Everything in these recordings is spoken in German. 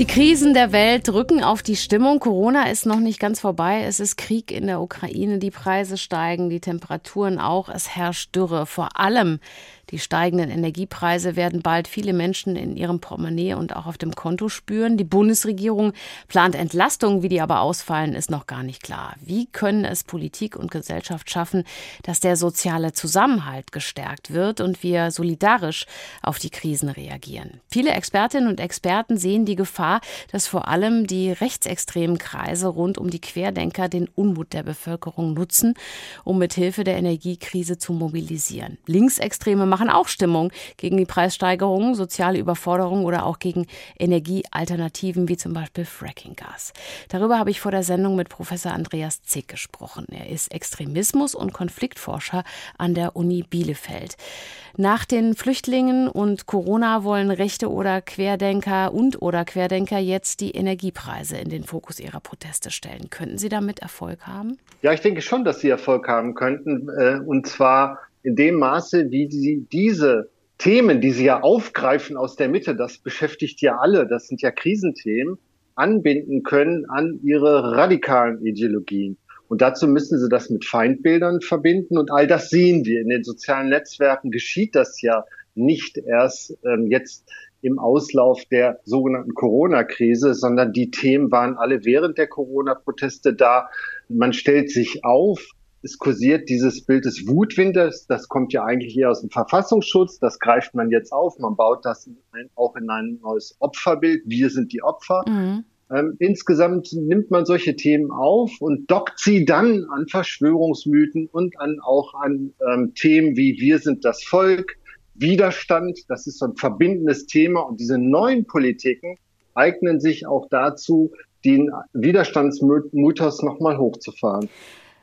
Die Krisen der Welt drücken auf die Stimmung. Corona ist noch nicht ganz vorbei. Es ist Krieg in der Ukraine. Die Preise steigen, die Temperaturen auch. Es herrscht Dürre. Vor allem die steigenden Energiepreise werden bald viele Menschen in ihrem Portemonnaie und auch auf dem Konto spüren. Die Bundesregierung plant Entlastungen, wie die aber ausfallen, ist noch gar nicht klar. Wie können es Politik und Gesellschaft schaffen, dass der soziale Zusammenhalt gestärkt wird und wir solidarisch auf die Krisen reagieren? Viele Expertinnen und Experten sehen die Gefahr, dass vor allem die rechtsextremen Kreise rund um die Querdenker den Unmut der Bevölkerung nutzen, um mit Hilfe der Energiekrise zu mobilisieren. Linksextreme machen auch Stimmung gegen die Preissteigerungen, soziale Überforderung oder auch gegen Energiealternativen wie zum Beispiel Frackinggas. Darüber habe ich vor der Sendung mit Professor Andreas Zick gesprochen. Er ist Extremismus- und Konfliktforscher an der Uni Bielefeld. Nach den Flüchtlingen und Corona wollen Rechte oder Querdenker und oder Querdenker jetzt die Energiepreise in den Fokus ihrer Proteste stellen. Könnten Sie damit Erfolg haben? Ja, ich denke schon, dass Sie Erfolg haben könnten. Äh, und zwar in dem Maße, wie sie diese Themen, die sie ja aufgreifen aus der Mitte, das beschäftigt ja alle, das sind ja Krisenthemen, anbinden können an ihre radikalen Ideologien. Und dazu müssen sie das mit Feindbildern verbinden. Und all das sehen wir. In den sozialen Netzwerken geschieht das ja nicht erst ähm, jetzt im Auslauf der sogenannten Corona-Krise, sondern die Themen waren alle während der Corona-Proteste da. Man stellt sich auf, es kursiert dieses Bild des Wutwinters, das kommt ja eigentlich eher aus dem Verfassungsschutz, das greift man jetzt auf, man baut das auch in ein neues Opferbild, wir sind die Opfer. Mhm. Ähm, insgesamt nimmt man solche Themen auf und dockt sie dann an Verschwörungsmythen und an auch an ähm, Themen wie wir sind das Volk, Widerstand, das ist so ein verbindendes Thema und diese neuen Politiken eignen sich auch dazu, den Widerstandsmythos nochmal hochzufahren.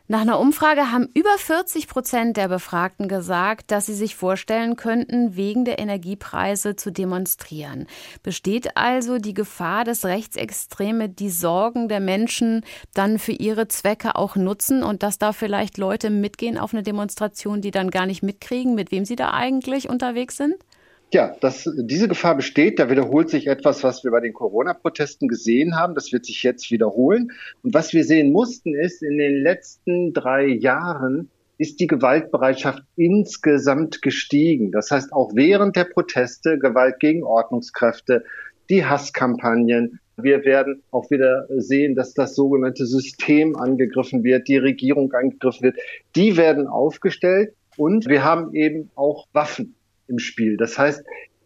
Nach einer Umfrage haben über 40 Prozent der Befragten gesagt, dass sie sich vorstellen könnten, wegen der Energiepreise zu demonstrieren. Besteht also die Gefahr, dass Rechtsextreme die Sorgen der Menschen dann für ihre Zwecke auch nutzen und dass da vielleicht Leute mitgehen auf eine Demonstration, die dann gar nicht mitkriegen, mit wem sie da eigentlich unterwegs sind? Ja, das, diese Gefahr besteht. Da wiederholt sich etwas, was wir bei den Corona-Protesten gesehen haben. Das wird sich jetzt wiederholen. Und was wir sehen mussten, ist, in den letzten drei Jahren ist die Gewaltbereitschaft insgesamt gestiegen. Das heißt, auch während der Proteste Gewalt gegen Ordnungskräfte, die Hasskampagnen. Wir werden auch wieder sehen, dass das sogenannte System angegriffen wird, die Regierung angegriffen wird. Die werden aufgestellt und wir haben eben auch Waffen im Spiel. Das heißt,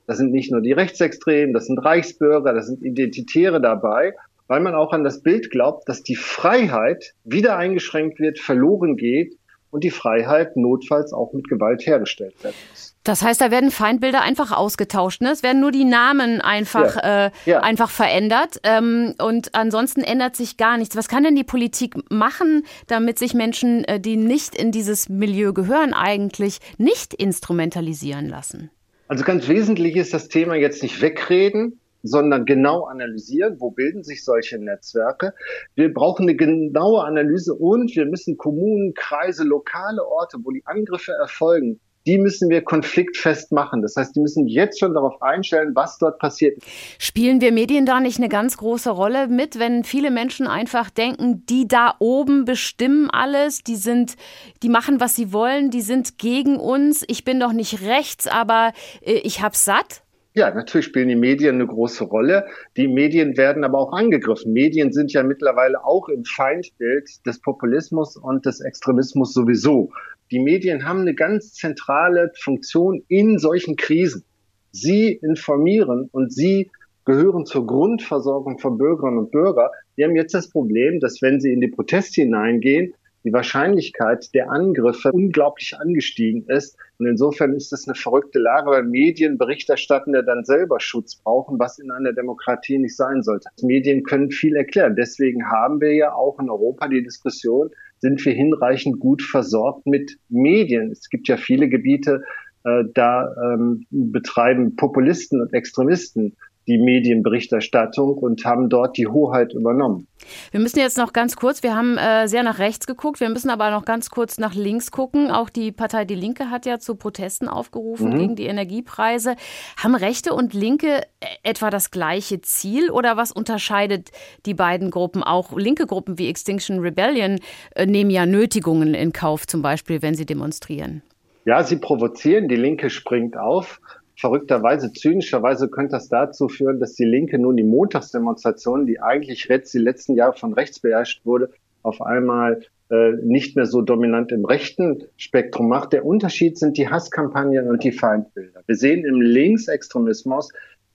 das sind nicht nur die Rechtsextremen, das sind Reichsbürger, das sind Identitäre dabei, weil man auch an das Bild glaubt, dass die Freiheit wieder eingeschränkt wird, verloren geht und die Freiheit notfalls auch mit Gewalt hergestellt werden muss. Das heißt, da werden Feindbilder einfach ausgetauscht. Ne? Es werden nur die Namen einfach, ja. Äh, ja. einfach verändert. Ähm, und ansonsten ändert sich gar nichts. Was kann denn die Politik machen, damit sich Menschen, äh, die nicht in dieses Milieu gehören, eigentlich nicht instrumentalisieren lassen? Also ganz wesentlich ist das Thema jetzt nicht wegreden, sondern genau analysieren, wo bilden sich solche Netzwerke. Wir brauchen eine genaue Analyse und wir müssen Kommunen, Kreise, lokale Orte, wo die Angriffe erfolgen, die müssen wir konfliktfest machen. Das heißt, die müssen jetzt schon darauf einstellen, was dort passiert. Spielen wir Medien da nicht eine ganz große Rolle mit, wenn viele Menschen einfach denken, die da oben bestimmen alles, die sind, die machen, was sie wollen, die sind gegen uns. Ich bin doch nicht rechts, aber äh, ich hab's satt. Ja, natürlich spielen die Medien eine große Rolle. Die Medien werden aber auch angegriffen. Medien sind ja mittlerweile auch im Feindbild des Populismus und des Extremismus sowieso. Die Medien haben eine ganz zentrale Funktion in solchen Krisen. Sie informieren und sie gehören zur Grundversorgung von Bürgerinnen und Bürgern. Die haben jetzt das Problem, dass wenn sie in die Proteste hineingehen, die Wahrscheinlichkeit der Angriffe unglaublich angestiegen ist. Und insofern ist das eine verrückte Lage, weil Medienberichterstattende dann selber Schutz brauchen, was in einer Demokratie nicht sein sollte. Medien können viel erklären. Deswegen haben wir ja auch in Europa die Diskussion, sind wir hinreichend gut versorgt mit Medien? Es gibt ja viele Gebiete, äh, da ähm, betreiben Populisten und Extremisten die Medienberichterstattung und haben dort die Hoheit übernommen. Wir müssen jetzt noch ganz kurz, wir haben äh, sehr nach rechts geguckt, wir müssen aber noch ganz kurz nach links gucken. Auch die Partei Die Linke hat ja zu Protesten aufgerufen mhm. gegen die Energiepreise. Haben Rechte und Linke äh, etwa das gleiche Ziel oder was unterscheidet die beiden Gruppen? Auch linke Gruppen wie Extinction Rebellion äh, nehmen ja Nötigungen in Kauf, zum Beispiel, wenn sie demonstrieren. Ja, sie provozieren, die Linke springt auf verrückterweise, zynischerweise könnte das dazu führen, dass die Linke nun die Montagsdemonstration, die eigentlich die letzten Jahre von rechts beherrscht wurde, auf einmal äh, nicht mehr so dominant im rechten Spektrum macht. Der Unterschied sind die Hasskampagnen und die Feindbilder. Wir sehen im Linksextremismus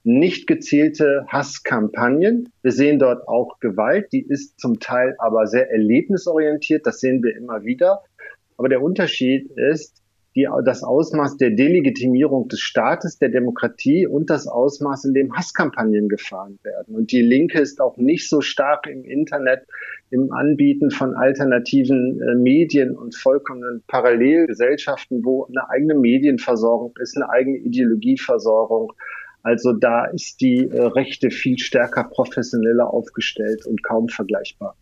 nicht gezielte Hasskampagnen. Wir sehen dort auch Gewalt, die ist zum Teil aber sehr erlebnisorientiert, das sehen wir immer wieder. Aber der Unterschied ist, die, das Ausmaß der Delegitimierung des Staates, der Demokratie und das Ausmaß, in dem Hasskampagnen gefahren werden. Und die Linke ist auch nicht so stark im Internet im Anbieten von alternativen äh, Medien und vollkommenen Parallelgesellschaften, wo eine eigene Medienversorgung ist, eine eigene Ideologieversorgung. Also da ist die äh, Rechte viel stärker professioneller aufgestellt und kaum vergleichbar.